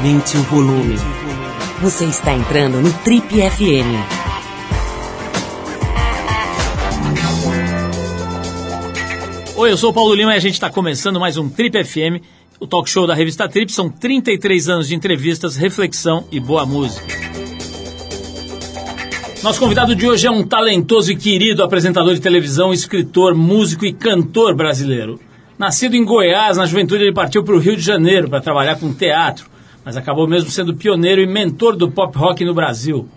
Aumente o volume. Você está entrando no Trip FM. Oi, eu sou o Paulo Lima e a gente está começando mais um Trip FM, o talk show da revista Trip. São 33 anos de entrevistas, reflexão e boa música. Nosso convidado de hoje é um talentoso e querido apresentador de televisão, escritor, músico e cantor brasileiro. Nascido em Goiás, na juventude ele partiu para o Rio de Janeiro para trabalhar com teatro, mas acabou mesmo sendo pioneiro e mentor do pop rock no Brasil.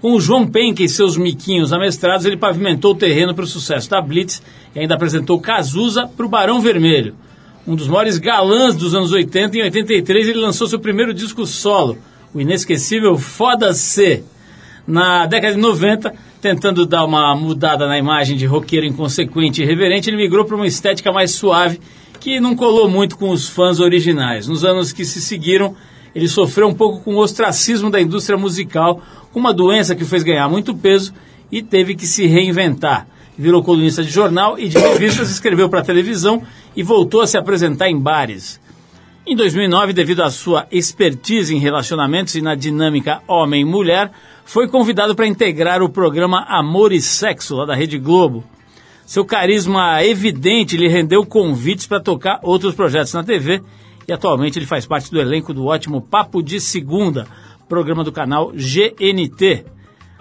Com o João Penck e seus miquinhos amestrados, ele pavimentou o terreno para o sucesso da Blitz e ainda apresentou Cazuza para o Barão Vermelho. Um dos maiores galãs dos anos 80, em 83 ele lançou seu primeiro disco solo, o inesquecível Foda-se. Na década de 90, tentando dar uma mudada na imagem de roqueiro inconsequente e irreverente, ele migrou para uma estética mais suave que não colou muito com os fãs originais. Nos anos que se seguiram, ele sofreu um pouco com o ostracismo da indústria musical, com uma doença que fez ganhar muito peso e teve que se reinventar. Virou colunista de jornal e de revistas, escreveu para televisão e voltou a se apresentar em bares. Em 2009, devido à sua expertise em relacionamentos e na dinâmica homem-mulher, foi convidado para integrar o programa Amor e Sexo, lá da Rede Globo. Seu carisma evidente lhe rendeu convites para tocar outros projetos na TV e atualmente ele faz parte do elenco do ótimo Papo de Segunda, programa do canal GNT.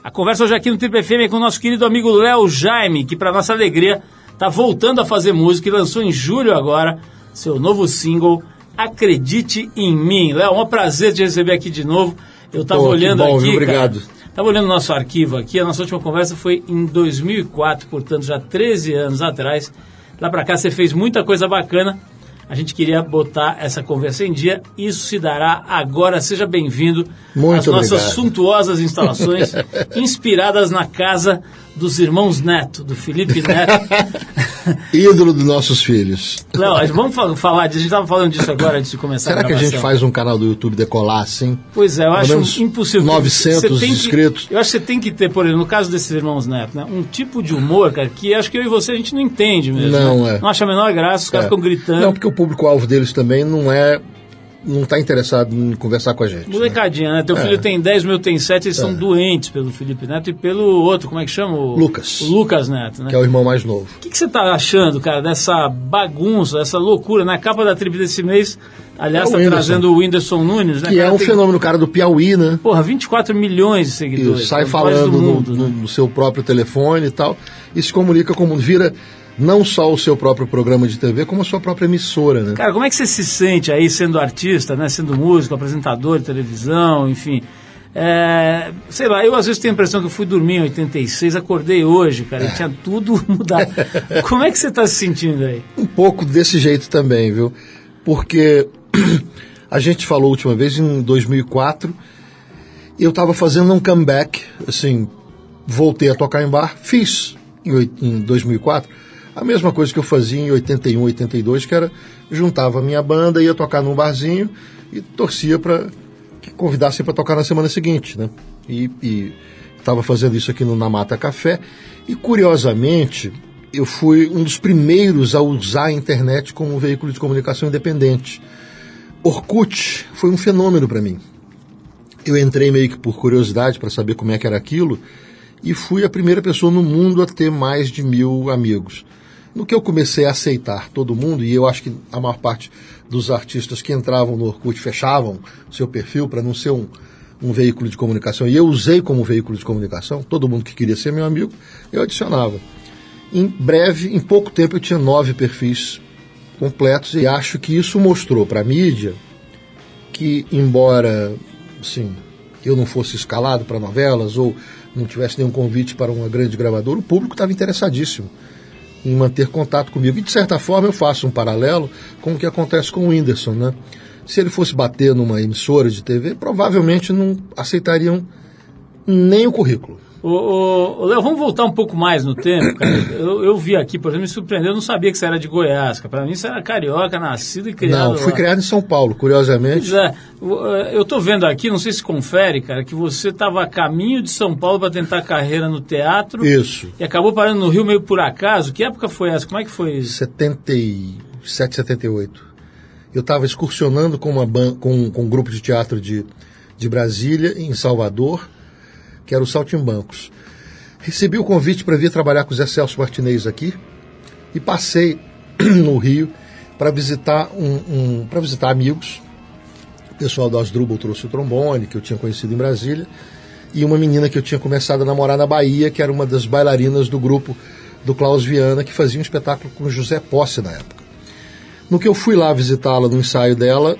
A conversa hoje aqui no Triple FM é com o nosso querido amigo Léo Jaime, que para nossa alegria está voltando a fazer música e lançou em julho agora seu novo single Acredite em Mim. Léo, é um prazer te receber aqui de novo. Eu estava olhando bom, aqui. Viu? Obrigado. Estava olhando o nosso arquivo aqui, a nossa última conversa foi em 2004, portanto já 13 anos atrás. Lá para cá você fez muita coisa bacana. A gente queria botar essa conversa em dia. Isso se dará agora. Seja bem-vindo às nossas obrigado. suntuosas instalações, inspiradas na casa dos irmãos Neto, do Felipe Neto. Ídolo dos nossos filhos. Léo, vamos fal- falar disso. A gente estava falando disso agora antes de começar Será a que a gente faz um canal do YouTube decolar assim? Pois é, eu Pelo acho impossível. 900 Você tem que- inscritos. eu acho que você tem que ter, por exemplo, no caso desses irmãos Neto, né, um tipo de humor, cara, que acho que eu e você a gente não entende mesmo. Não, né? é. Não acha a menor graça, os caras É. ficam gritando. Não, porque o público-alvo deles também não é. Não está interessado em conversar com a gente. né? Molecadinha, né? Teu É. filho tem 10, meu tem 7, eles são doentes pelo Felipe Neto e pelo outro, como é que chama? O, Lucas. O Lucas Neto, né? Que é o irmão mais novo. O que, que você tá achando, cara, dessa bagunça, dessa loucura? Na capa da tribo desse mês, aliás, É o tá trazendo o Whindersson Nunes, né? Que cara? é um Tem, fenômeno, cara do Piauí, né? Porra, 24 milhões de seguidores. sai é o mais falando mundo, no- né? no seu próprio telefone e tal. E se comunica com o mundo. Vira não só o seu próprio programa de TV, como a sua própria emissora, né? Cara, como é que você se sente aí sendo artista, né? Sendo músico, apresentador de televisão, enfim. É, sei lá, eu às vezes tenho a impressão que eu fui dormir em 86, acordei hoje, cara, e tinha tudo mudado. Como é que você está se sentindo aí? um pouco desse jeito também, viu? Porque a gente falou a última vez em 2004, eu estava fazendo um comeback, assim, voltei a tocar em bar, fiz em, oit- em 2004 a mesma coisa que eu fazia em 81, 82, que era juntava a minha banda, ia tocar num barzinho e torcia para que convidassem para tocar na semana seguinte, né? E estava fazendo isso aqui no Namata Café e curiosamente eu fui um dos primeiros a usar a internet como um veículo de comunicação independente. Orkut foi um fenômeno para mim. Eu entrei meio que por curiosidade para saber como é que era aquilo e fui a primeira pessoa no mundo a ter mais de mil amigos. No que eu comecei a aceitar todo mundo, e eu acho que a maior parte dos artistas que entravam no Orkut fechavam seu perfil para não ser um, um veículo de comunicação, e eu usei como veículo de comunicação, todo mundo que queria ser meu amigo, eu adicionava. Em breve, em pouco tempo, eu tinha nove perfis completos, e acho que isso mostrou para a mídia que, embora assim, eu não fosse escalado para novelas ou não tivesse nenhum convite para uma grande gravadora, o público estava interessadíssimo em manter contato comigo. E, de certa forma, eu faço um paralelo com o que acontece com o Whindersson, né? Se ele fosse bater numa emissora de TV, provavelmente não aceitariam nem o currículo. Ô, ô, ô, Léo, vamos voltar um pouco mais no tempo, cara. Eu, eu vi aqui, por exemplo, me surpreendeu, eu não sabia que você era de Goiás, cara. Pra mim você era carioca, nascido e criado Não, fui lá. criado em São Paulo, curiosamente. Pois é, o- eh, eu tô vendo aqui, não sei se confere, cara, que você estava a caminho de São Paulo para tentar carreira no teatro Isso. e acabou parando no Rio meio por acaso. Que época foi essa? Como é que foi isso? 77, 78. Eu estava excursionando com, uma com, com um grupo de teatro de, de Brasília, em Salvador, que era o Saltimbancos. Recebi o convite para vir trabalhar com o Zé Celso Martinez aqui e passei no Rio para visitar um, um para visitar amigos. O pessoal do Asdrubal trouxe o trombone, que eu tinha conhecido em Brasília, e uma menina que eu tinha começado a namorar na Bahia, que era uma das bailarinas do grupo do Klaus Viana, que fazia um espetáculo com José Posse na época. No que eu fui lá visitá-la no ensaio dela,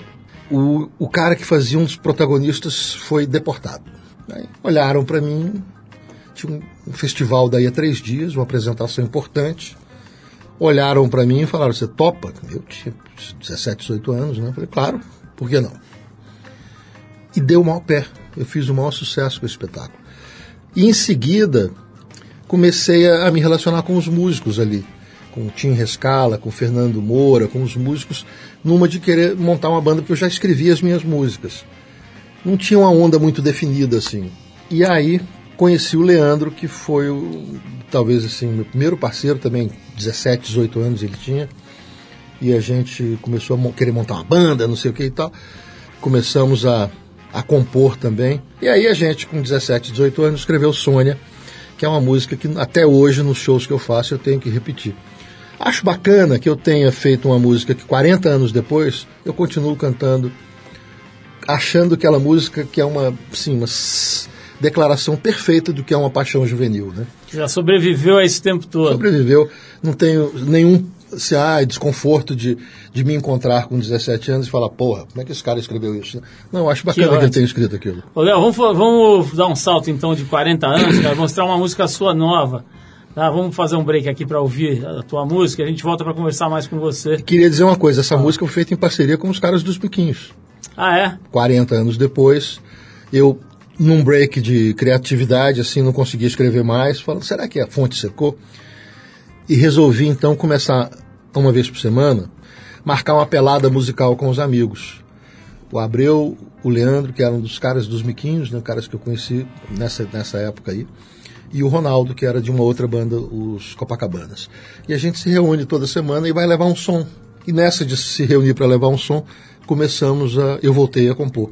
o, o cara que fazia um dos protagonistas foi deportado. Aí olharam para mim, tinha um, festival daí a três dias, uma apresentação importante. Olharam para mim e falaram: Você topa? Eu tinha 17, 18 anos, né? Eu falei: Claro, por que não? E deu o maior pé. Eu fiz o maior sucesso com esse espetáculo. E em seguida, comecei a, a me relacionar com os músicos ali com o Tim Rescala, com o Fernando Moura, com os músicos, numa de querer montar uma banda, porque eu já escrevia as minhas músicas. Não tinha uma onda muito definida assim. E aí conheci o Leandro, que foi o, talvez assim, meu primeiro parceiro também, 17, 18 anos ele tinha. E a gente começou a querer montar uma banda, não sei o que e tal. Começamos a, a compor também. E aí a gente, com 17, 18 anos, escreveu Sônia, que é uma música que até hoje, nos shows que eu faço, eu tenho que repetir. Acho bacana que eu tenha feito uma música que 40 anos depois eu continuo cantando, achando aquela música que é uma, sim, uma declaração perfeita do que é uma paixão juvenil, né? Já sobreviveu a esse tempo todo. Sobreviveu. Não tenho nenhum se ah, desconforto de, de me encontrar com 17 anos e falar, porra, como é que esse cara escreveu isso? Não, acho bacana que, que ele tenha escrito aquilo. Ô, Léo, vamos, vamos dar um salto então de 40 anos, cara, mostrar uma música sua nova. Tá, vamos fazer um break aqui para ouvir a tua música. A gente volta para conversar mais com você. Queria dizer uma coisa: essa ah. música foi feita em parceria com os caras dos Biquinhos. Ah, é? 40 anos depois, eu, num break de criatividade, assim, não conseguia escrever mais, falando: será que a fonte secou? E resolvi então começar, uma vez por semana, marcar uma pelada musical com os amigos. O Abreu, o Leandro, que eram dos caras dos Miquinhos, né, caras que eu conheci nessa, nessa época aí e o Ronaldo, que era de uma outra banda, os Copacabanas. E a gente se reúne toda semana e vai levar um som. E nessa de se reunir para levar um som, começamos a. Eu voltei a compor.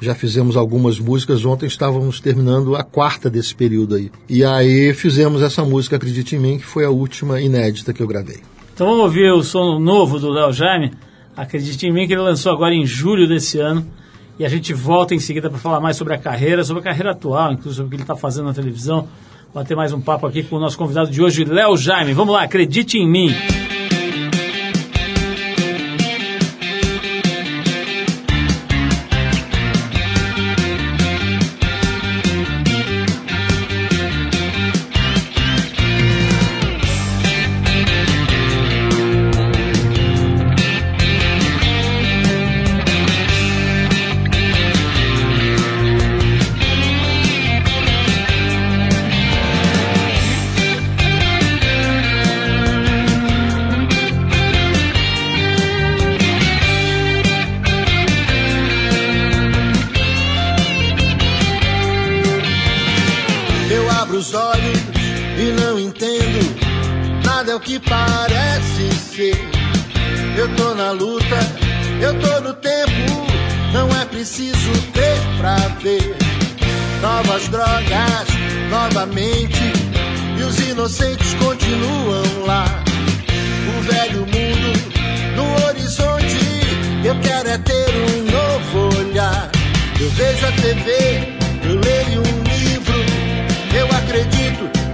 Já fizemos algumas músicas, ontem estávamos terminando a quarta desse período aí. E aí fizemos essa música, Acredite em Mim, que foi a última inédita que eu gravei. Então vamos ouvir o som novo do Léo Jaime, Acredite em Mim, que ele lançou agora em julho desse ano. E a gente volta em seguida para falar mais sobre a carreira, sobre a carreira atual, inclusive o que ele está fazendo na televisão, bater mais um papo aqui com o nosso convidado de hoje, Léo Jaime. Vamos lá, acredite em mim.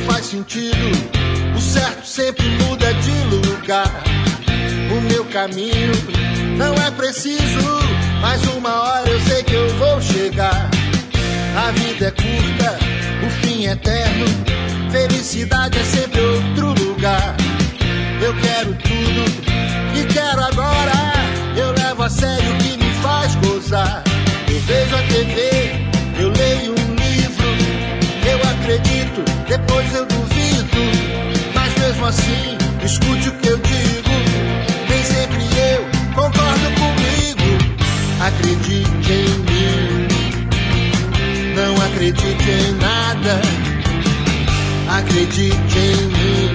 faz sentido sempre muda de lugar. O meu caminho não é preciso, mas uma hora eu sei que eu vou chegar. A vida é curta, o eterno. Felicidade é sempre outro lugar. Eu quero tudo e quero agora. Eu levo a sério o que me faz gozar. Eu vejo a TV, eu leio um livro. Eu acredito, depois eu duvido. Mas mesmo assim, escute o que eu digo. Nem sempre eu concordo comigo. Acredite em mim. Não acredite em nada. Acredite em mim.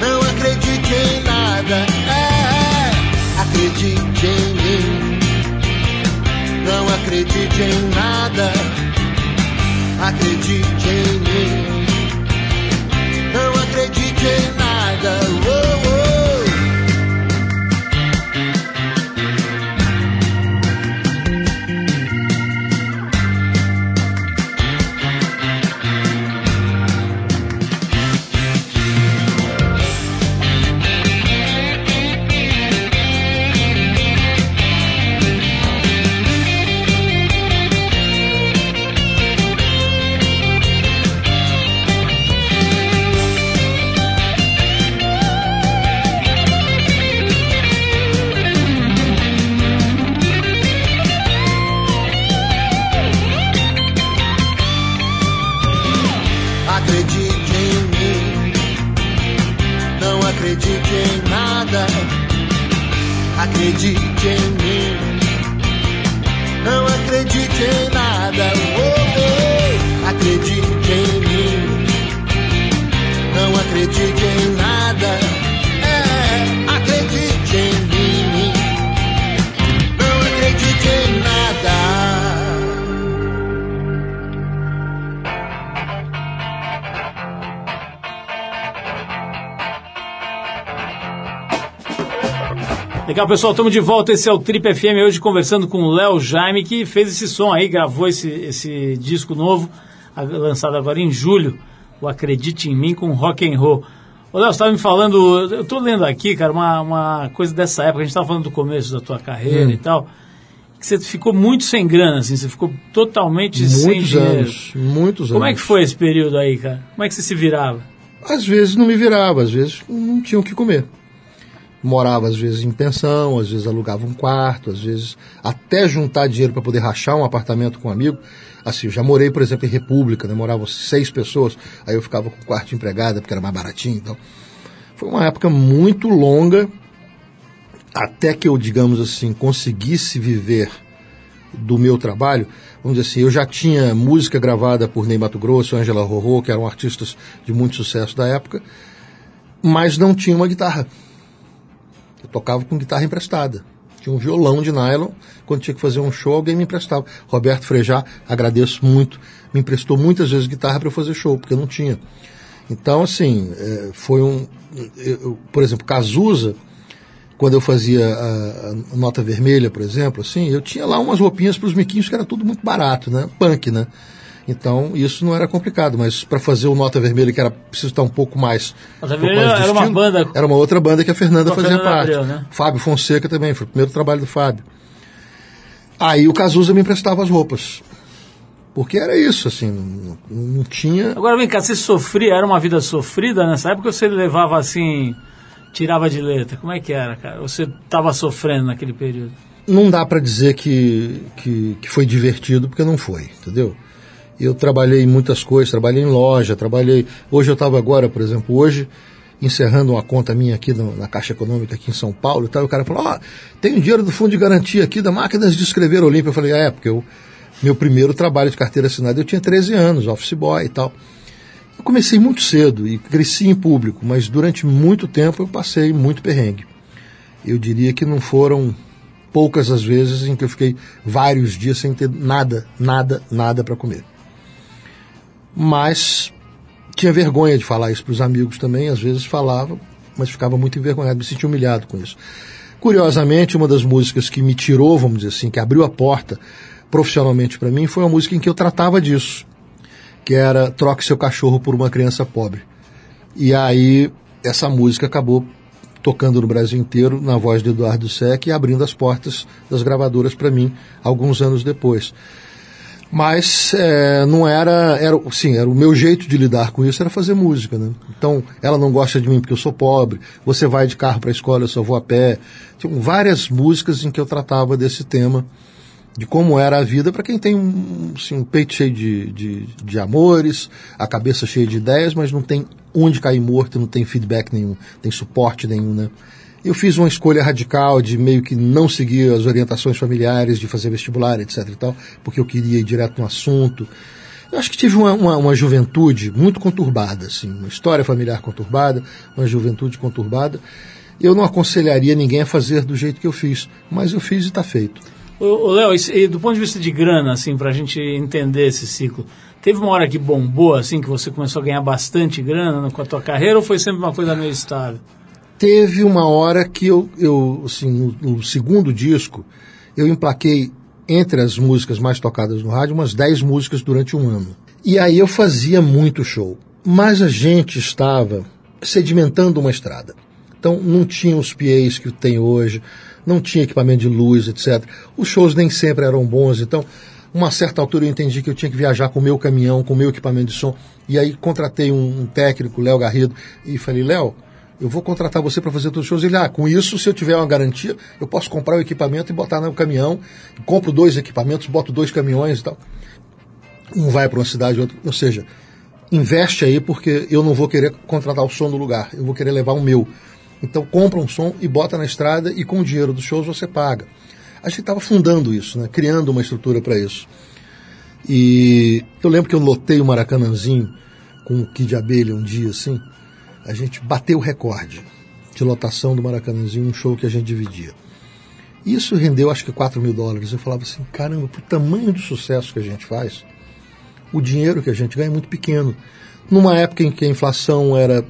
Não acredite em nada. É, acredite em mim. Não acredite em nada. Acredite em mim. Legal, pessoal, estamos de volta. Esse é o Trip FM hoje conversando com o Léo Jaime, que fez esse som aí, gravou esse, esse disco novo, lançado agora em julho, o Acredite em Mim com Rock and Roll. Ô, Léo, você estava me falando, eu estou lendo aqui, cara, uma, uma coisa dessa época, a gente estava falando do começo da tua carreira e tal, que você ficou muito sem grana, assim, você ficou totalmente sem Muitos dinheiro. anos, muitos Como é anos. que foi esse período aí, cara? Como é que você se virava? Às vezes não me virava, às vezes não tinha o que comer. Morava às vezes em pensão, às vezes alugava um quarto, às vezes até juntar dinheiro para poder rachar um apartamento com um amigo. Assim, eu já morei, por exemplo, em República, né? moravam seis pessoas, aí eu ficava com o quarto de empregada porque era mais baratinho, então. Foi uma época muito longa até que eu, digamos assim, conseguisse viver do meu trabalho, vamos dizer assim, eu já tinha música gravada por Ney Mato Grosso, Angela Rorô, que eram artistas de muito sucesso da época, mas não tinha uma guitarra. Eu tocava com guitarra emprestada. Tinha um violão de nylon, quando tinha que fazer um show, alguém me emprestava. Roberto Frejá, agradeço muito, me emprestou muitas vezes guitarra para eu fazer show, porque eu não tinha. Então, assim, eh, foi um. eu- por exemplo, Cazuza, quando eu fazia a, a nota vermelha, por exemplo, assim, eu tinha lá umas roupinhas para os miquinhos que era tudo muito barato, né? Punk, né? Então, isso não era complicado, mas para fazer o Nota Vermelha, que era preciso estar um pouco mais. Nota Vermelha era uma estilo, banda- Era uma outra banda que a Fernanda fazia Fernanda parte. Abreu, né? Fábio Fonseca também, foi o primeiro trabalho do Fábio. Aí o Cazuza me emprestava as roupas. Porque era isso, assim, não, não tinha. Agora vem cá, você sofria, era uma vida sofrida nessa época ou você levava assim, tirava de letra? Como é que era, cara? Você estava sofrendo naquele período? não dá para dizer que, que, que foi divertido, porque não foi, entendeu? Eu trabalhei em muitas coisas, trabalhei em loja, trabalhei. Hoje eu estava agora, por exemplo, hoje, encerrando uma conta minha aqui no- na Caixa Econômica aqui em São Paulo e tal, e o cara falou, ó, tem um dinheiro do fundo de garantia aqui da máquinas de escrever Olímpia. Eu falei, é, porque eu, meu primeiro trabalho de carteira assinada eu tinha 13 anos, office boy e tal. Eu comecei muito cedo e cresci em público, mas durante muito tempo eu passei muito perrengue. Eu diria que não foram poucas as vezes em que eu fiquei vários dias sem ter nada, nada, nada para comer. Mas tinha vergonha de falar isso para os amigos também, às vezes falava, mas ficava muito envergonhado, me sentia humilhado com isso. Curiosamente, uma das músicas que me tirou, vamos dizer assim, que abriu a porta profissionalmente para mim, foi uma música em que eu tratava disso, que era Troque seu cachorro por uma criança pobre. E aí essa música acabou tocando no Brasil inteiro na voz de Eduardo Sec e abrindo as portas das gravadoras para mim alguns anos depois. Mas é, não era, era, sim, era o meu jeito de lidar com isso era fazer música, né? Então, ela não gosta de mim porque eu sou pobre. Você vai de carro para a escola, eu só vou a pé. Tinha várias músicas em que eu tratava desse tema de como era a vida para quem tem um, assim, um peito cheio de, de, de, amores, a cabeça cheia de ideias, mas não tem onde cair morto, não tem feedback nenhum, tem suporte nenhum, né? Eu fiz uma escolha radical de meio que não seguir as orientações familiares, de fazer vestibular, etc e tal, porque eu queria ir direto no assunto. Eu acho que tive uma, uma, uma juventude muito conturbada, assim, uma história familiar conturbada, uma juventude conturbada. Eu não aconselharia ninguém a fazer do jeito que eu fiz, mas eu fiz e está feito. Léo, do ponto de vista de grana, assim, para a gente entender esse ciclo, teve uma hora que bombou, assim, que você começou a ganhar bastante grana com a tua carreira ou foi sempre uma coisa meio estável? Teve uma hora que eu, eu assim, no, no segundo disco, eu emplaquei entre as músicas mais tocadas no rádio umas 10 músicas durante um ano. E aí eu fazia muito show. Mas a gente estava sedimentando uma estrada. Então não tinha os PAs que tem hoje, não tinha equipamento de luz, etc. Os shows nem sempre eram bons, então uma certa altura eu entendi que eu tinha que viajar com o meu caminhão, com o meu equipamento de som. E aí contratei um, um técnico, Léo Garrido, e falei, Léo, eu vou contratar você para fazer todos os shows. Ele, ah, com isso, se eu tiver uma garantia, eu posso comprar o equipamento e botar no caminhão. Compro dois equipamentos, boto dois caminhões e tal. Um vai para uma cidade, outro. Ou seja, investe aí porque eu não vou querer contratar o som do lugar, eu vou querer levar o meu. Então compra um som e bota na estrada e com o dinheiro dos shows você paga. A gente estava fundando isso, né? criando uma estrutura para isso. E eu lembro que eu lotei o Maracanãzinho com um Kid Abelha um dia assim a gente bateu o recorde de lotação do Maracanãzinho, um show que a gente dividia. Isso rendeu acho que 4 mil dólares. Eu falava assim, caramba, pro tamanho do sucesso que a gente faz, o dinheiro que a gente ganha é muito pequeno. Numa época em que a inflação era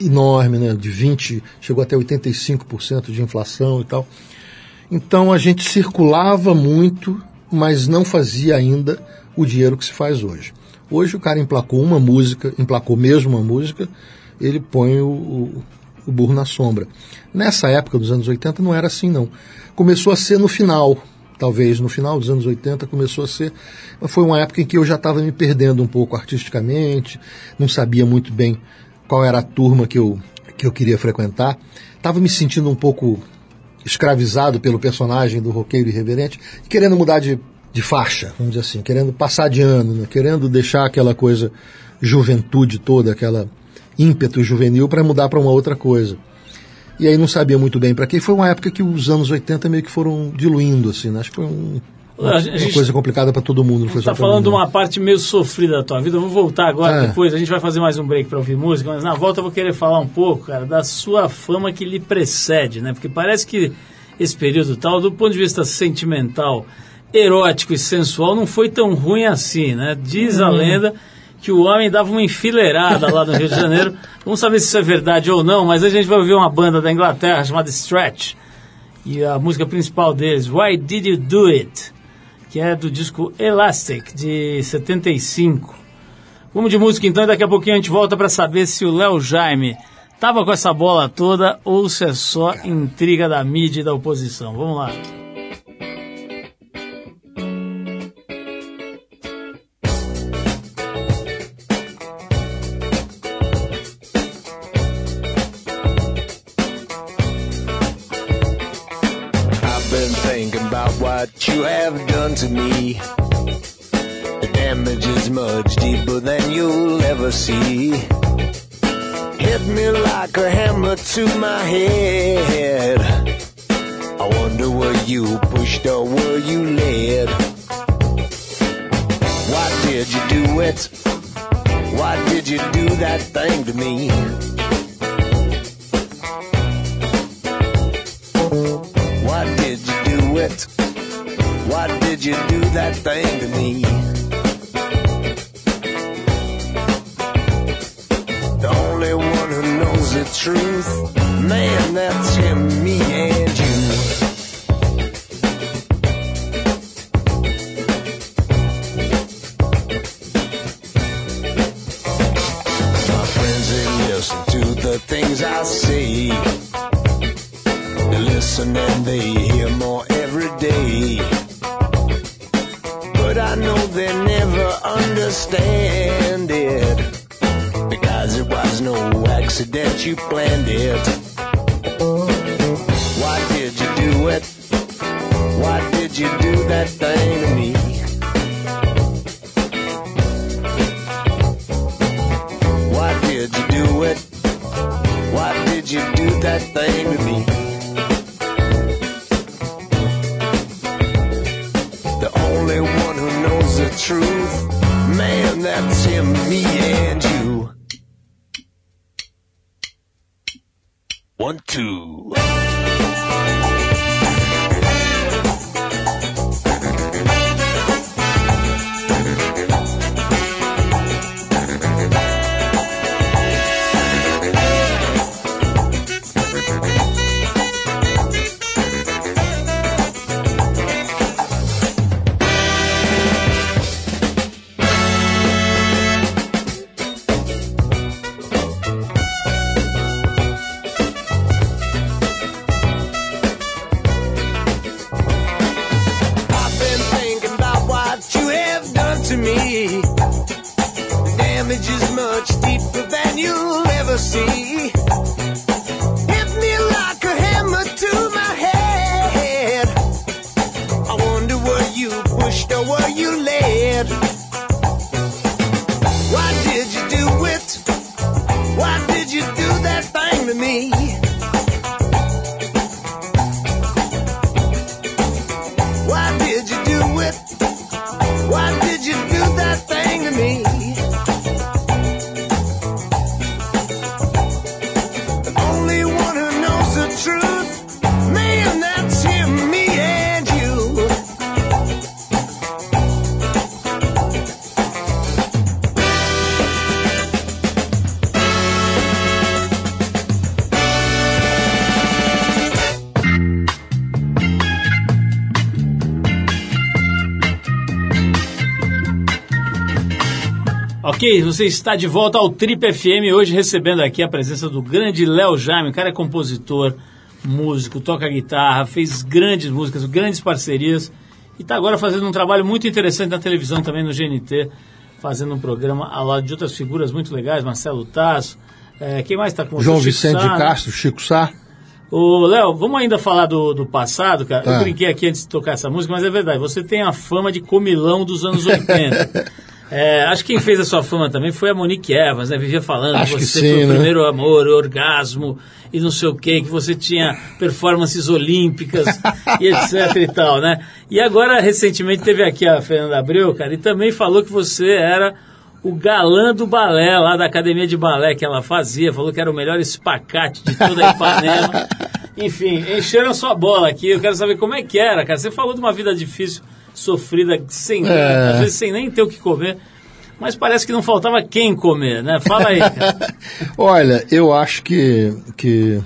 enorme, né, de 20, chegou até 85% de inflação e tal. Então a gente circulava muito, mas não fazia ainda o dinheiro que se faz hoje. Hoje o cara emplacou uma música, emplacou mesmo uma música, ele põe o, o, o burro na sombra. Nessa época dos anos 80 não era assim não. Começou a ser no final, talvez no final dos anos 80 começou a ser. Foi uma época em que eu já estava me perdendo um pouco artisticamente, não sabia muito bem qual era a turma que eu, que eu queria frequentar. Estava me sentindo um pouco escravizado pelo personagem do roqueiro irreverente, querendo mudar de de faixa, vamos dizer assim, querendo passar de ano, né? querendo deixar aquela coisa juventude toda, aquela ímpeto juvenil para mudar para uma outra coisa. E aí não sabia muito bem para quê. Foi uma época que os anos 80 meio que foram diluindo, assim, né? Acho que foi um, uma, uma coisa complicada para todo mundo. Está falando de uma parte meio sofrida da tua vida. Vamos voltar agora, é. depois a gente vai fazer mais um break para ouvir música, mas na volta eu vou querer falar um pouco, cara, da sua fama que lhe precede, né? Porque parece que esse período tal, do ponto de vista sentimental, erótico e sensual não foi tão ruim assim, né? Diz a uhum. lenda que o homem dava uma enfileirada lá no Rio de Janeiro. Vamos saber se isso é verdade ou não, mas a gente vai ouvir uma banda da Inglaterra chamada Stretch. E a música principal deles, Why Did You Do It? Que é do disco Elastic, de 75. Vamos de música então e daqui a pouquinho a gente volta para saber se o Léo Jaime tava com essa bola toda ou se é só intriga da mídia e da oposição. Vamos lá. A hammer to my head. I wonder were you pushed or were you led? Why did you do it? Why did you do that thing to me? Yeah. Ok, você está de volta ao Trip FM, hoje recebendo aqui a presença do grande Léo Jaime. O cara é compositor, músico, toca guitarra, fez grandes músicas, grandes parcerias e está agora fazendo um trabalho muito interessante na televisão também no GNT, fazendo um programa ao lado de outras figuras muito legais, Marcelo Tasso. É, quem mais está com você? João Chico Vicente Sá, né? Castro, Chico Sá. Ô, Léo, vamos ainda falar do, do passado, cara. Eu Ah. brinquei aqui antes de tocar essa música, mas é verdade. Você tem a fama de comilão dos anos 80. É, acho que quem fez a sua fama também foi a Monique Evans, né? Vivia falando Acho que você sim, foi o né? primeiro amor, o orgasmo e não sei o quê, que você tinha performances olímpicas e etc e tal, né? E agora, recentemente, teve aqui a Fernanda Abreu, cara, e também falou que você era o galã do balé lá da academia de balé que ela fazia, falou que era o melhor espacate de toda a Ipanema. Enfim, encheram a sua bola aqui. Eu quero saber como é que era, cara. Você falou de uma vida difícil, sofrida, sem, É. às vezes sem nem ter o que comer. Mas parece que não faltava quem comer, né? Fala aí. Olha, eu acho que, que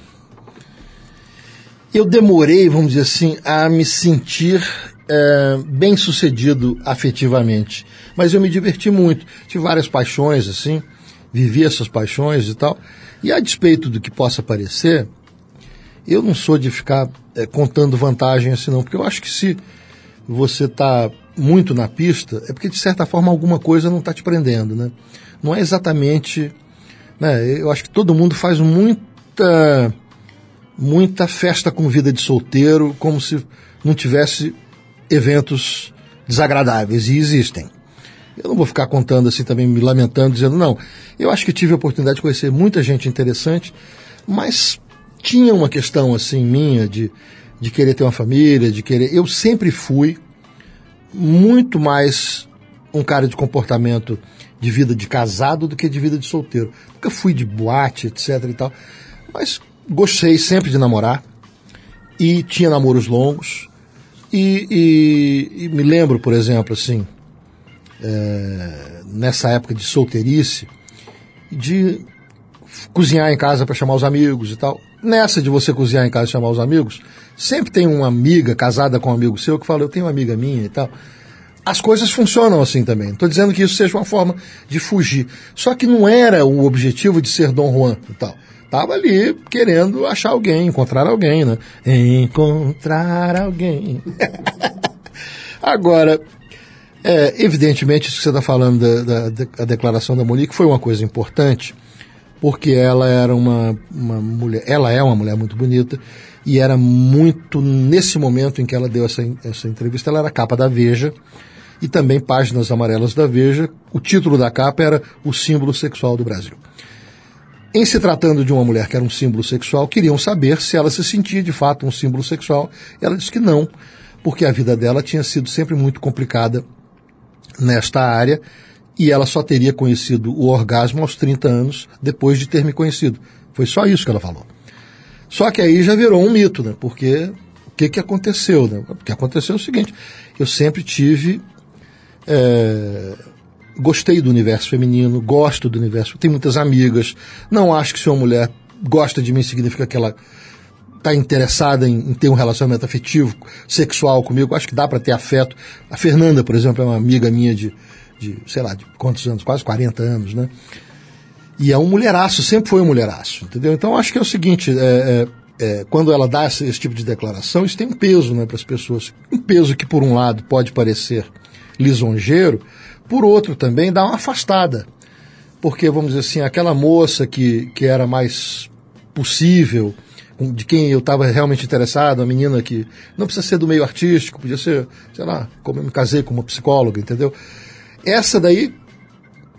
eu demorei, vamos dizer assim, a me sentir é, bem sucedido afetivamente. Mas eu me diverti muito. Tive várias paixões, assim, vivi essas paixões e tal. E a despeito do que possa parecer, eu não sou de ficar é, contando vantagem assim, não, porque eu acho que se você está muito na pista, é porque de certa forma alguma coisa não está te prendendo, né? Não é exatamente, né? Eu acho que todo mundo faz muita muita festa com vida de solteiro, como se não tivesse eventos desagradáveis e existem. Eu não vou ficar contando assim também, me lamentando, dizendo não. Eu acho que tive a oportunidade de conhecer muita gente interessante, mas tinha uma questão assim minha de, de querer ter uma família, de querer. Eu sempre fui muito mais um cara de comportamento de vida de casado do que de vida de solteiro. Nunca fui de boate, etc e tal. Mas gostei sempre de namorar e tinha namoros longos. E, e- e me lembro, por exemplo, assim, é, nessa época de solteirice, de cozinhar em casa para chamar os amigos e tal. Nessa de você cozinhar em casa e chamar os amigos, sempre tem uma amiga casada com um amigo seu que fala, eu tenho uma amiga minha e tal. As coisas funcionam assim também. Estou dizendo que isso seja uma forma de fugir. Só que não era o objetivo de ser Dom Juan e tal. Estava ali querendo achar alguém, encontrar alguém, né? Encontrar alguém. Agora, é, evidentemente, isso que você está falando da, da, da, declaração da Monique foi uma coisa importante, porque ela era uma, uma mulher, ela é uma mulher muito bonita, e era muito, nesse momento em que ela deu essa, essa entrevista, ela era capa da Veja, e também páginas amarelas da Veja. O título da capa era O Símbolo Sexual do Brasil. Em se tratando de uma mulher que era um símbolo sexual, queriam saber se ela se sentia de fato um símbolo sexual. Ela disse que não, porque a vida dela tinha sido sempre muito complicada nesta área e ela só teria conhecido o orgasmo aos 30 anos depois de ter me conhecido. Foi só isso que ela falou. Só que aí já virou um mito, né? Porque o que, que aconteceu? Né? O que aconteceu é o seguinte: eu sempre tive é, gostei do universo feminino, gosto do universo, tenho muitas amigas. Não acho que se uma mulher gosta de mim significa que ela está interessada em, em, ter um relacionamento afetivo, sexual comigo. Acho que dá para ter afeto. A Fernanda, por exemplo, é uma amiga minha de, de, sei lá, de quantos anos? Quase 40 anos, né? E é um mulheraço, sempre foi um mulheraço, entendeu? Então acho que é o seguinte, é, é, é, quando ela dá esse, esse, tipo de declaração, isso tem um peso né, para as pessoas. Um peso que, por um lado, pode parecer lisonjeiro, por outro também dá uma afastada. Porque, vamos dizer assim, aquela moça que, que era mais possível, de quem eu estava realmente interessado, a menina que não precisa ser do meio artístico, podia ser, sei lá, como eu me casei com uma psicóloga, entendeu? Essa daí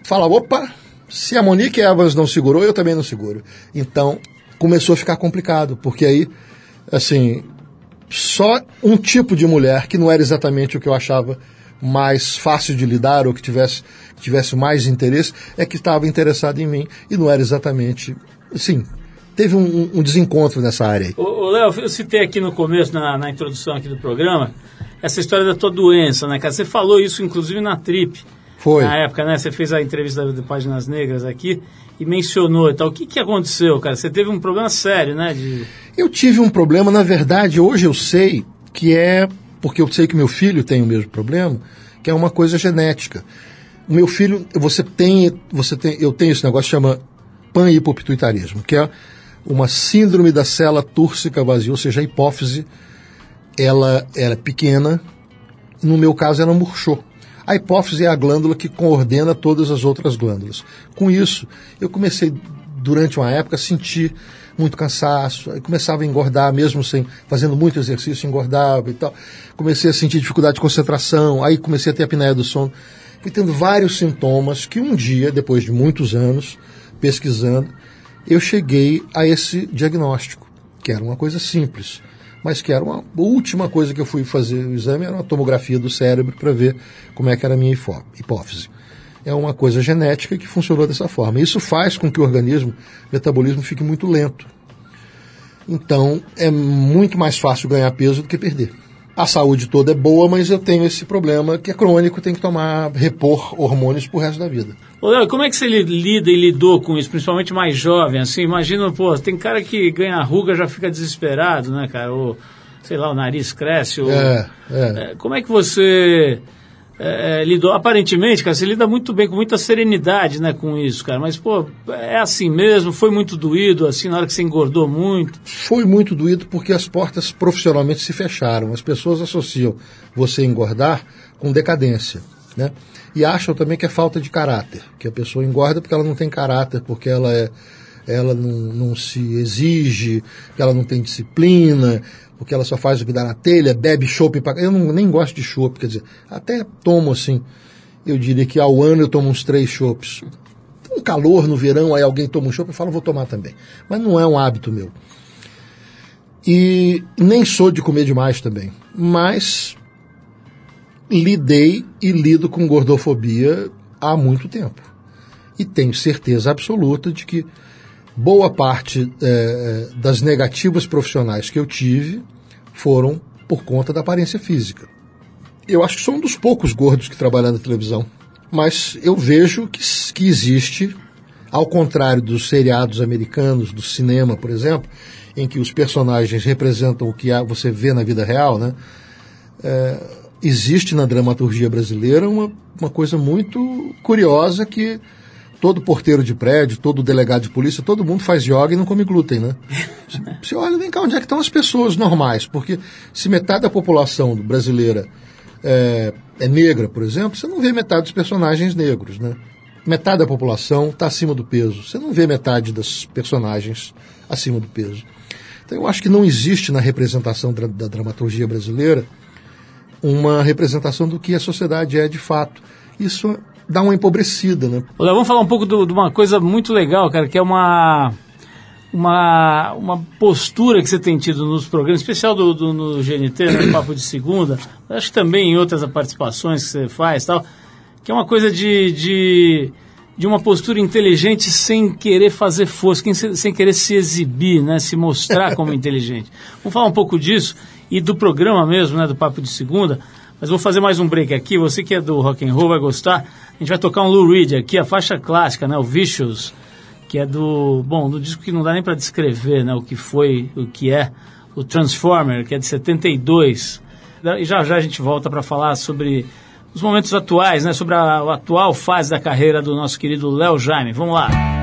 fala, opa, se a Monique Evans não segurou, eu também não seguro. Então, começou a ficar complicado, porque aí, assim, só um tipo de mulher que não era exatamente o que eu achava mais fácil de lidar ou que tivesse, que tivesse mais interesse é que estava interessado em mim e não era exatamente. Sim, teve um, um desencontro nessa área aí. Ô, Léo, eu citei aqui no começo, na, na, introdução aqui do programa, essa história da tua doença, né, cara? Você falou isso, inclusive, na Trip. Foi. Na época, né? Você fez a entrevista de Páginas Negras aqui e mencionou e tal. O que, que aconteceu, cara? Você teve um problema sério, né? De... Eu tive um problema, na verdade, hoje eu sei que é porque eu sei que meu filho tem o mesmo problema, que é uma coisa genética. O meu filho, você tem, você tem, eu tenho esse negócio que chama panhipopituitarismo, que é uma síndrome da célula túrcica vazia, ou seja, a hipófise, ela era pequena, no meu caso ela murchou. A hipófise é a glândula que coordena todas as outras glândulas. Com isso, eu comecei durante uma época a sentir muito cansaço, começava a engordar mesmo sem fazendo muito exercício, engordava e tal. Comecei a sentir dificuldade de concentração, aí comecei a ter apneia do sono. Fui tendo vários sintomas que um dia, depois de muitos anos pesquisando, eu cheguei a esse diagnóstico, que era uma coisa simples, mas que era uma última coisa que eu fui fazer o exame, era uma tomografia do cérebro para ver como é que era a minha hipófise é uma coisa genética que funcionou dessa forma. Isso faz com que o organismo, o metabolismo, fique muito lento. Então, é muito mais fácil ganhar peso do que perder. A saúde toda é boa, mas eu tenho esse problema que é crônico, tem que tomar, repor hormônios pro resto da vida. Ô, Léo, como é que você lida e lidou com isso, principalmente mais jovem, assim? Imagina, pô, tem cara que ganha ruga já fica desesperado, né, cara? Ou, sei lá, o nariz cresce. Ou, é, é. é como é que você é, é, lidou, aparentemente, cara, você lida muito bem, com muita serenidade, né, com isso, cara. Mas, pô, é assim mesmo? Foi muito doído, assim, na hora que você engordou muito? Foi muito doído porque as portas profissionalmente se fecharam. As pessoas associam você engordar com decadência, né? E acham também que é falta de caráter, que a pessoa engorda porque ela não tem caráter, porque ela é ela não, não se exige, que ela não tem disciplina, porque ela só faz o que dá na telha, bebe chopp. Pra... Eu não, nem gosto de chopp, quer dizer, até tomo assim. Eu diria que ao ano eu tomo uns três chopps. Um calor no verão, aí alguém toma um chopp, eu falo, vou tomar também. Mas não é um hábito meu. E nem sou de comer demais também. Mas lidei e lido com gordofobia há muito tempo. E tenho certeza absoluta de que boa parte é, das negativas profissionais que eu tive foram por conta da aparência física. Eu acho que sou um dos poucos gordos que trabalham na televisão, mas eu vejo que, que existe, ao contrário dos seriados americanos, do cinema, por exemplo, em que os personagens representam o que você vê na vida real, né? É, existe na dramaturgia brasileira uma, uma coisa muito curiosa que todo porteiro de prédio, todo delegado de polícia, todo mundo faz yoga e não come glúten, né? Você olha, vem cá, onde é que estão as pessoas normais? Porque se metade da população brasileira é, é negra, por exemplo, você não vê metade dos personagens negros, né? Metade da população está acima do peso. Você não vê metade dos personagens acima do peso. Então eu acho que não existe na representação da, da dramaturgia brasileira uma representação do que a sociedade é de fato. Isso dá uma empobrecida, né? Olha, vamos falar um pouco de uma coisa muito legal, cara, que é uma uma, uma postura que você tem tido nos programas, especial do, do no GNT, no né, Papo de Segunda, acho que também em outras participações que você faz tal, que é uma coisa de, de, de uma postura inteligente sem querer fazer força, sem, sem querer se exibir, né, se mostrar como inteligente. Vamos falar um pouco disso e do programa mesmo, né, do Papo de Segunda, mas vou fazer mais um break aqui, você que é do rock and roll vai gostar, a gente vai tocar um Lou Reed aqui, a faixa clássica, né, o Vicious, que é do, bom, do disco que não dá nem para descrever, né, o que foi, o que é, o Transformer, que é de 72. E já já a gente volta para falar sobre os momentos atuais, né, sobre a, a atual fase da carreira do nosso querido Léo Jaime. Vamos lá.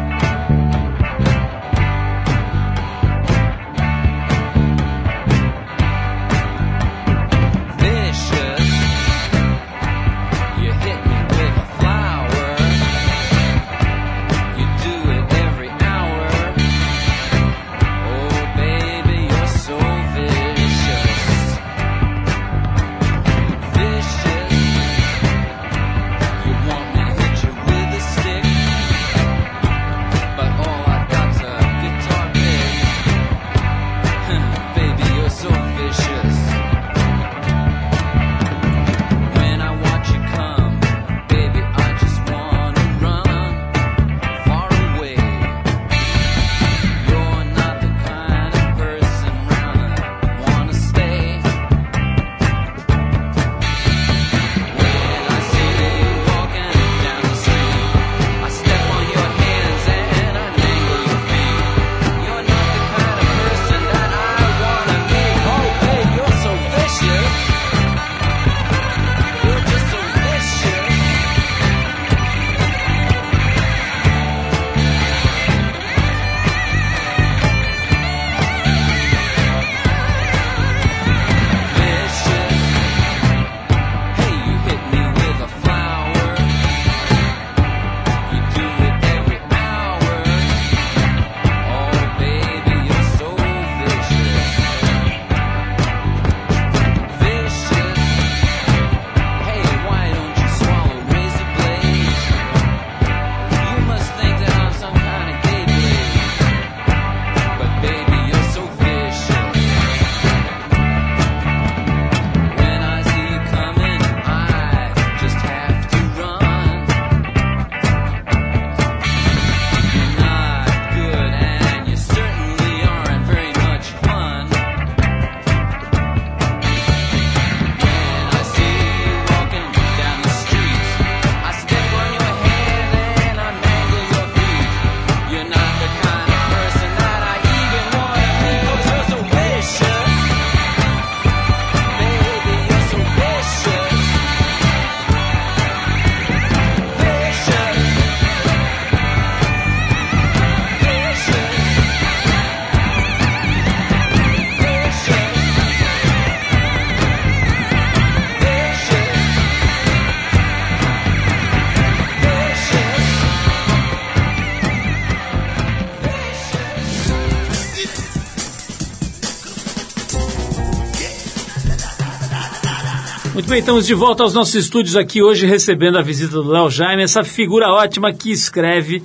Muito bem, estamos de volta aos nossos estúdios aqui hoje recebendo a visita do Léo Jaime, essa figura ótima que escreve,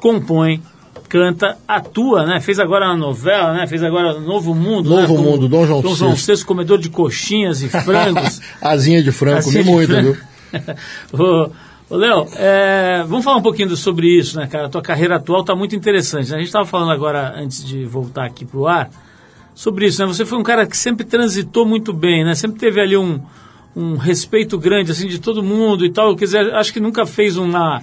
compõe, canta, atua, né? Fez agora uma novela, né? Fez agora Novo Mundo, Novo né? Mundo, Dom João, Dom João VI, comedor de coxinhas e frangos. Asinha de frango, comi muito, viu? Ô, Léo, é, vamos falar um pouquinho sobre isso, né, cara? A tua carreira atual está muito interessante. Né? A gente estava falando agora, antes de voltar aqui para o ar, sobre isso, né? Você foi um cara que sempre transitou muito bem, né? Sempre teve ali um, um respeito grande assim de todo mundo e tal. Quer dizer, acho que nunca fez uma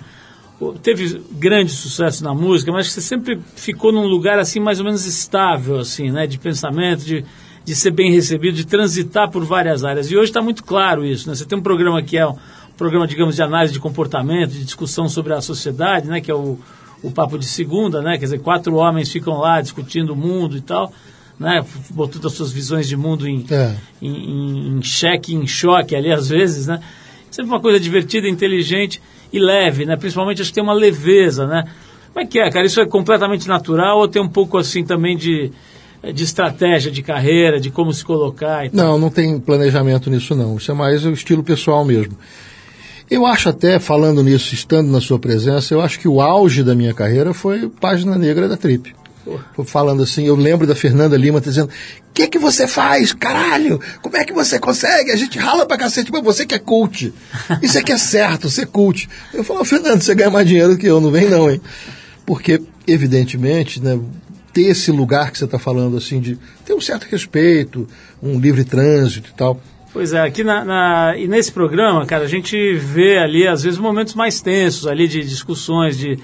teve grande sucesso na música, mas você sempre ficou num lugar assim mais ou menos estável assim, né, de pensamento, de, de ser bem recebido, de transitar por várias áreas. E hoje está muito claro isso, né? Você tem um programa que é um programa, digamos, de análise de comportamento, de discussão sobre a sociedade, né? Que é o, o Papo de Segunda, né? Quer dizer, quatro homens ficam lá discutindo o mundo e tal, né? Botando as suas visões de mundo em, É. em, em, xeque, em choque ali às vezes, né? Sempre uma coisa divertida, inteligente e leve, né? Principalmente acho que tem uma leveza, né? Como é que é, cara? Isso é completamente natural ou tem um pouco assim também de, de estratégia de carreira, de como se colocar? Não, não tem planejamento nisso não. Isso é mais o estilo pessoal mesmo. Eu acho até, falando nisso, estando na sua presença, eu acho que o auge da minha carreira foi Página Negra da Trip. Falando assim, eu lembro da Fernanda Lima dizendo: O que que você faz, caralho? Como é que você consegue? A gente rala pra cacete, mas você que é coach. Isso aqui é certo, ser coach. Eu falo, Fernando, você ganha mais dinheiro do que eu, não vem não, hein? Porque, evidentemente, né, ter esse lugar que você está falando, assim, de ter um certo respeito, um livre trânsito e tal. Pois é, aqui na, na- e nesse programa, cara, a gente vê ali, às vezes, momentos mais tensos ali de discussões, de,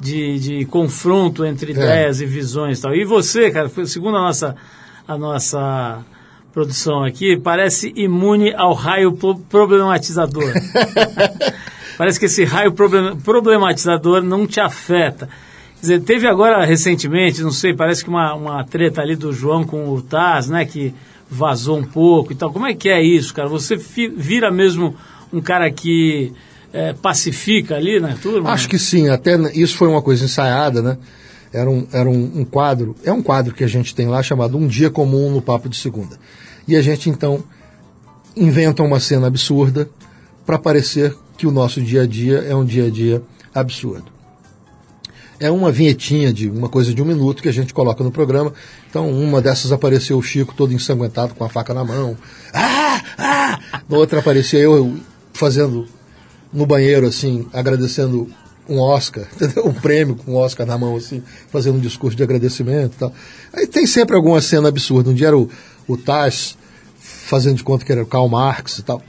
de, de confronto entre ideias e visões e tal. E você, cara, segundo a nossa, a nossa produção aqui, parece imune ao raio pro- problematizador. parece que esse raio problem- problematizador não te afeta. Quer dizer, teve agora recentemente, não sei, parece que uma, uma treta ali do João com o Taz, né, que vazou um pouco e tal. Como é que é isso, cara? Você vira mesmo um cara que é, pacifica ali na turma? Acho que sim, até isso foi uma coisa ensaiada, né? Era, um, era um, um quadro, é um quadro que a gente tem lá chamado Um Dia Comum no Papo de Segunda. E a gente então inventa uma cena absurda para parecer que o nosso dia a dia é um dia a dia absurdo. É uma vinhetinha de uma coisa de um minuto que a gente coloca no programa. Então, uma dessas apareceu o Chico todo ensanguentado com a faca na mão. Ah! Ah! Na outra aparecia eu fazendo no banheiro, assim, agradecendo um Oscar, entendeu? um prêmio com um Oscar na mão, assim, fazendo um discurso de agradecimento e tal. Aí tem sempre alguma cena absurda. Um dia era o, o Taz fazendo de conta que era o Karl Marx e tal.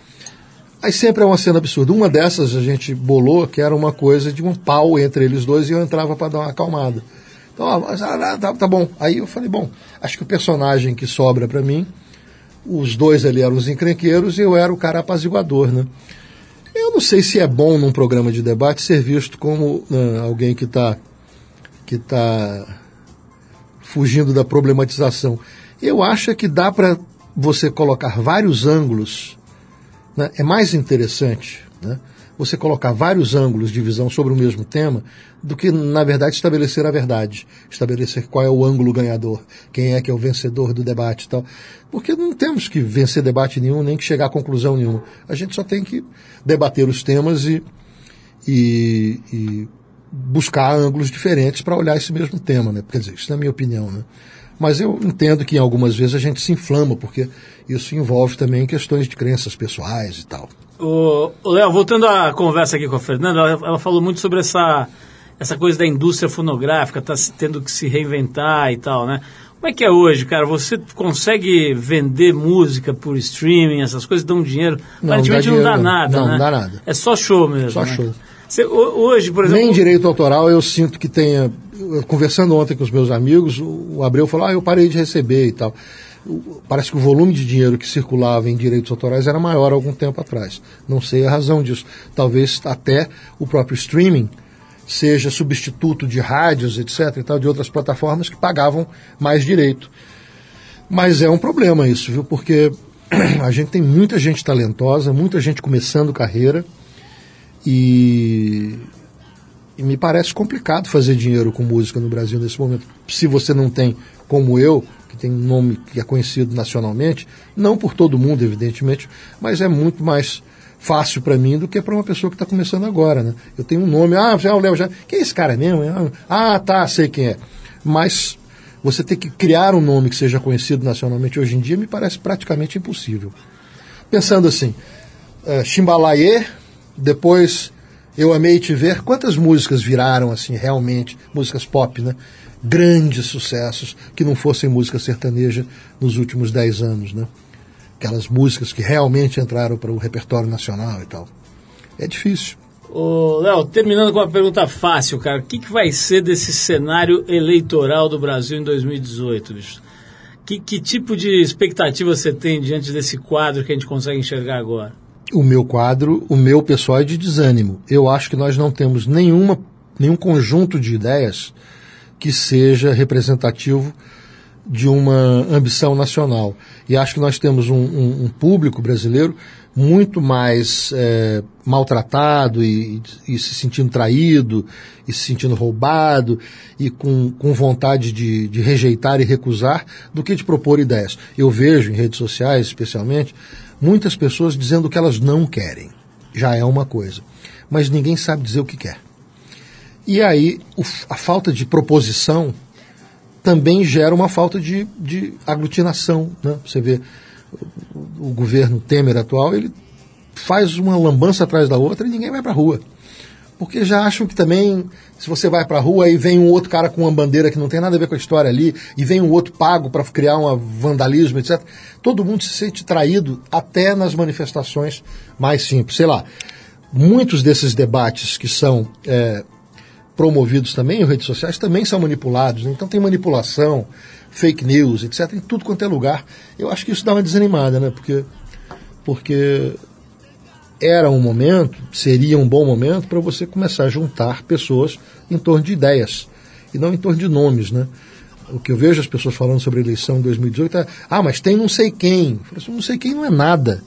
Aí sempre é uma cena absurda. Uma dessas a gente bolou que era uma coisa de um pau entre eles dois e eu entrava para dar uma acalmada. Então, mas, ah, tá, tá bom. Aí eu falei, bom, acho que o personagem que sobra para mim, os dois ali eram os encrenqueiros e eu era o cara apaziguador, né? Eu não sei se é bom num programa de debate ser visto como né, alguém que está que tá fugindo da problematização. Eu acho que dá para você colocar vários ângulos. Né? É mais interessante né? Você colocar vários ângulos de visão sobre o mesmo tema do que, na verdade, estabelecer a verdade. Estabelecer qual é o ângulo ganhador, quem é que é o vencedor do debate e tal. Porque não temos que vencer debate nenhum, nem que chegar a conclusão nenhuma. A gente só tem que debater os temas e, e, e buscar ângulos diferentes para olhar esse mesmo tema, né? Quer dizer, isso na minha opinião, né? Mas eu entendo que algumas vezes a gente se inflama, porque isso envolve também questões de crenças pessoais e tal. O, Léo, voltando à conversa aqui com a Fernanda, ela, ela falou muito sobre essa, essa coisa da indústria fonográfica, tá se- tendo que se reinventar e tal, né? Como é que é hoje, cara? Você consegue vender música por streaming, essas coisas dão dinheiro? Não, Aparentemente dá não dá dinheiro, não. nada, Não, né? não dá nada. É só show mesmo, Só né? show. Você, ho- hoje, por exemplo... Nem direito autoral eu sinto que tenha. Conversando ontem com os meus amigos, o o Abreu falou: ah, eu parei de receber e tal. Parece que o volume de dinheiro que circulava em direitos autorais era maior algum tempo atrás. Não sei a razão disso. Talvez até o próprio streaming seja substituto de rádios, etc., e tal, de outras plataformas que pagavam mais direito. Mas é um problema isso, viu? Porque a gente tem muita gente talentosa, muita gente começando carreira e, e me parece complicado fazer dinheiro com música no Brasil nesse momento. Se você não tem, como eu, que tem nome que é conhecido nacionalmente, não por todo mundo, evidentemente, mas é muito mais fácil para mim do que para uma pessoa que está começando agora, né? Eu tenho um nome, ah, já o Léo já, quem é esse cara mesmo? Ah, tá, sei quem é. Mas você ter que criar um nome que seja conhecido nacionalmente hoje em dia me parece praticamente impossível. Pensando assim, uh, depois Eu Amei Te Ver, quantas músicas viraram assim realmente, músicas pop, né? Grandes sucessos que não fossem música sertaneja nos últimos dez anos, né? Aquelas músicas que realmente entraram para o repertório nacional e tal. É difícil. Ô, Léo, terminando com uma pergunta fácil, cara. O que, que vai ser desse cenário eleitoral do Brasil em 2018, bicho? Que, que tipo de expectativa você tem diante desse quadro que a gente consegue enxergar agora? o meu quadro, o meu pessoal é de desânimo. Eu acho que nós não temos nenhuma, nenhum conjunto de ideias que seja representativo de uma ambição nacional. E acho que nós temos um, um, um público brasileiro muito mais é, maltratado e, e, se sentindo traído, e se sentindo roubado, e com, com vontade de, de rejeitar e recusar, do que de propor ideias. Eu vejo em redes sociais, especialmente, muitas pessoas dizendo que elas não querem. Já é uma coisa. Mas ninguém sabe dizer o que quer. E aí, a falta de proposição também gera uma falta de, de aglutinação. Né? Você vê o, o governo Temer atual, ele faz uma lambança atrás da outra e ninguém vai para a rua. Porque já acham que também, se você vai para a rua e vem um outro cara com uma bandeira que não tem nada a ver com a história ali, e vem um outro pago para criar um vandalismo, etc., todo mundo se sente traído até nas manifestações mais simples. Sei lá, muitos desses debates que são é, promovidos também em redes sociais também são manipulados. Né? Então tem manipulação, fake news, etc., em tudo quanto é lugar. Eu acho que isso dá uma desanimada, né? Porque, porque era um momento, seria um bom momento para você começar a juntar pessoas em torno de ideias e não em torno de nomes, né? O que eu vejo as pessoas falando sobre a eleição em 2018 é: ah, mas tem não sei quem. Eu assim, não sei quem não é nada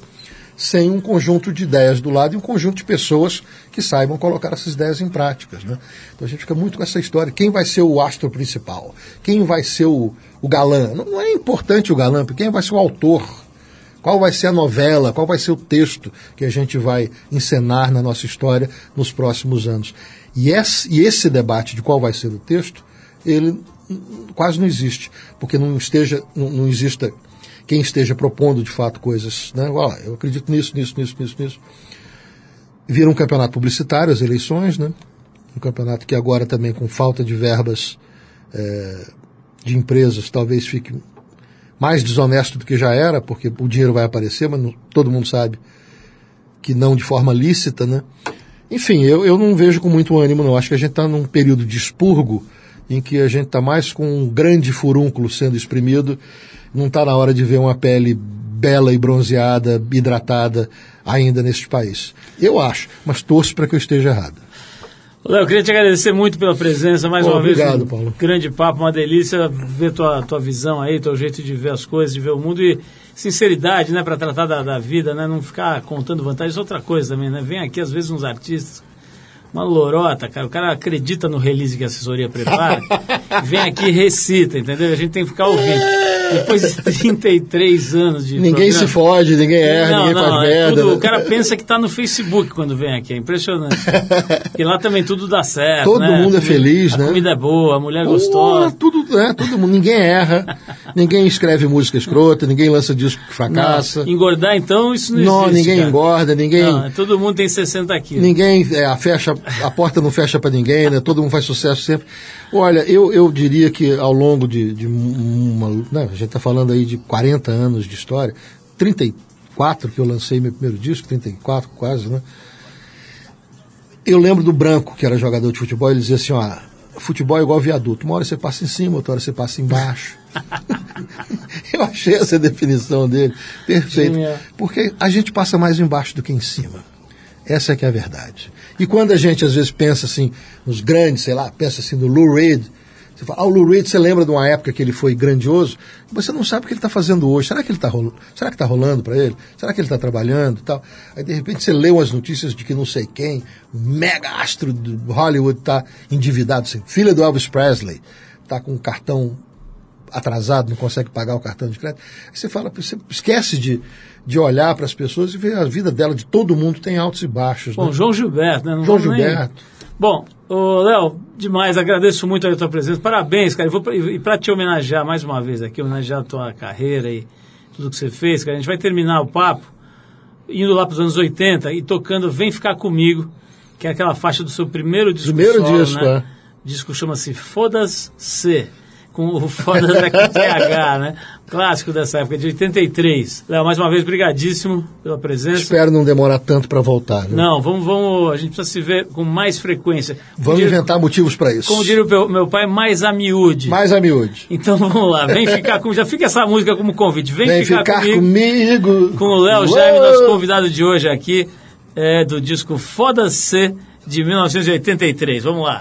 sem um conjunto de ideias do lado e um conjunto de pessoas que saibam colocar essas ideias em práticas. Né? Então a gente fica muito com essa história: quem vai ser o astro principal? Quem vai ser o, o galã? Não, é importante o galã, porque quem vai ser o autor? Qual vai ser a novela? Qual vai ser o texto que a gente vai encenar na nossa história nos próximos anos? E esse, e esse debate de qual vai ser o texto, ele quase não existe, porque não esteja, não, não exista quem esteja propondo de fato coisas, né? Olha, eu acredito nisso, nisso, nisso, nisso, nisso. Vira um campeonato publicitário as eleições, né? Um campeonato que agora também com falta de verbas é, de empresas talvez fique mais desonesto do que já era, porque o dinheiro vai aparecer, mas não, todo mundo sabe que não de forma lícita, né? Enfim, eu, eu não vejo com muito ânimo, não. Acho que a gente está num período de expurgo em que a gente está mais com um grande furúnculo sendo exprimido não está na hora de ver uma pele bela e bronzeada, hidratada ainda neste país. Eu acho, mas torço para que eu esteja errado. Léo, queria te agradecer muito pela presença mais Pô, uma obrigado, vez. Um Paulo. Grande papo, uma delícia ver tua, tua visão aí, teu jeito de ver as coisas, de ver o mundo e sinceridade, né, para tratar da, da vida, né, não ficar contando vantagens. Outra coisa também, né, vem aqui às vezes uns artistas uma lorota, cara. O cara acredita no release que a assessoria prepara, vem aqui e recita, entendeu? A gente tem que ficar ouvindo. Depois de 33 anos de. Ninguém programa, se fode, ninguém erra, não, ninguém não, faz é merda. tudo- né? o cara pensa que está no Facebook quando vem aqui, é impressionante. e lá também tudo dá certo. Todo né? mundo é A feliz, a né? comida é boa, a mulher é Pô, gostosa. tudo, né, todo mundo, ninguém erra, ninguém escreve música escrota, ninguém lança disco que fracassa. Não, engordar então, isso não, Não, existe. ninguém cara. engorda, ninguém. Não, todo mundo tem 60 quilos. Ninguém, é, a, fecha, a porta não fecha para ninguém, né? Todo mundo faz sucesso sempre. Olha, eu, eu diria que ao longo de, de uma. Né, a gente está falando aí de 40 anos de história, 34 que eu lancei meu primeiro disco, 34 quase, né? Eu lembro do Branco, que era jogador de futebol, ele dizia assim: ó, futebol é igual viaduto. Uma hora você passa em cima, outra hora você passa embaixo. eu achei essa definição dele perfeita. Porque a gente passa mais embaixo do que em cima. Essa é que é a verdade. E quando a gente às vezes pensa assim, nos grandes, sei lá, pensa assim no Lou Reed, você fala, ah, o Lou Reed, você lembra de uma época que ele foi grandioso? Você não sabe o que ele está fazendo hoje. Será que ele está rolando? Será que está rolando para ele? Será que ele está trabalhando e tal? Aí de repente você lê umas notícias de que não sei quem, um mega astro do Hollywood está endividado, assim, filha do Elvis Presley, está com um cartão atrasado, não consegue pagar o cartão de crédito. Aí você fala, você esquece de, de olhar para as pessoas e ver a vida dela, de todo mundo tem altos e baixos. Bom, né? João Gilberto, né? Não João vamos nem- Gilberto. Bom, Léo, demais, agradeço muito a tua presença. Parabéns, cara. Pra- E para te homenagear mais uma vez aqui, homenagear a tua carreira e tudo que você fez, cara, a gente vai terminar o papo indo lá para os anos 80 e tocando Vem Ficar Comigo, que é aquela faixa do seu primeiro disco Primeiro solo, disco, né? é. O disco chama-se Fodas-se. Com o foda da TH, né? Clássico dessa época, de 83. Léo, mais uma vez, brigadíssimo pela presença. Espero não demorar tanto para voltar. Né? Não, vamos, vamos, a gente precisa se ver com mais frequência. Vamos diria, inventar motivos para isso. Como diria o meu, meu pai, mais a miúde. Mais a miúde. Então vamos lá, vem ficar com, já fica essa música como convite. Vem, Vem ficar, ficar comigo, comigo. com o Léo! Jaime, nosso convidado de hoje aqui, é, do disco Foda-se, de 1983. Vamos lá.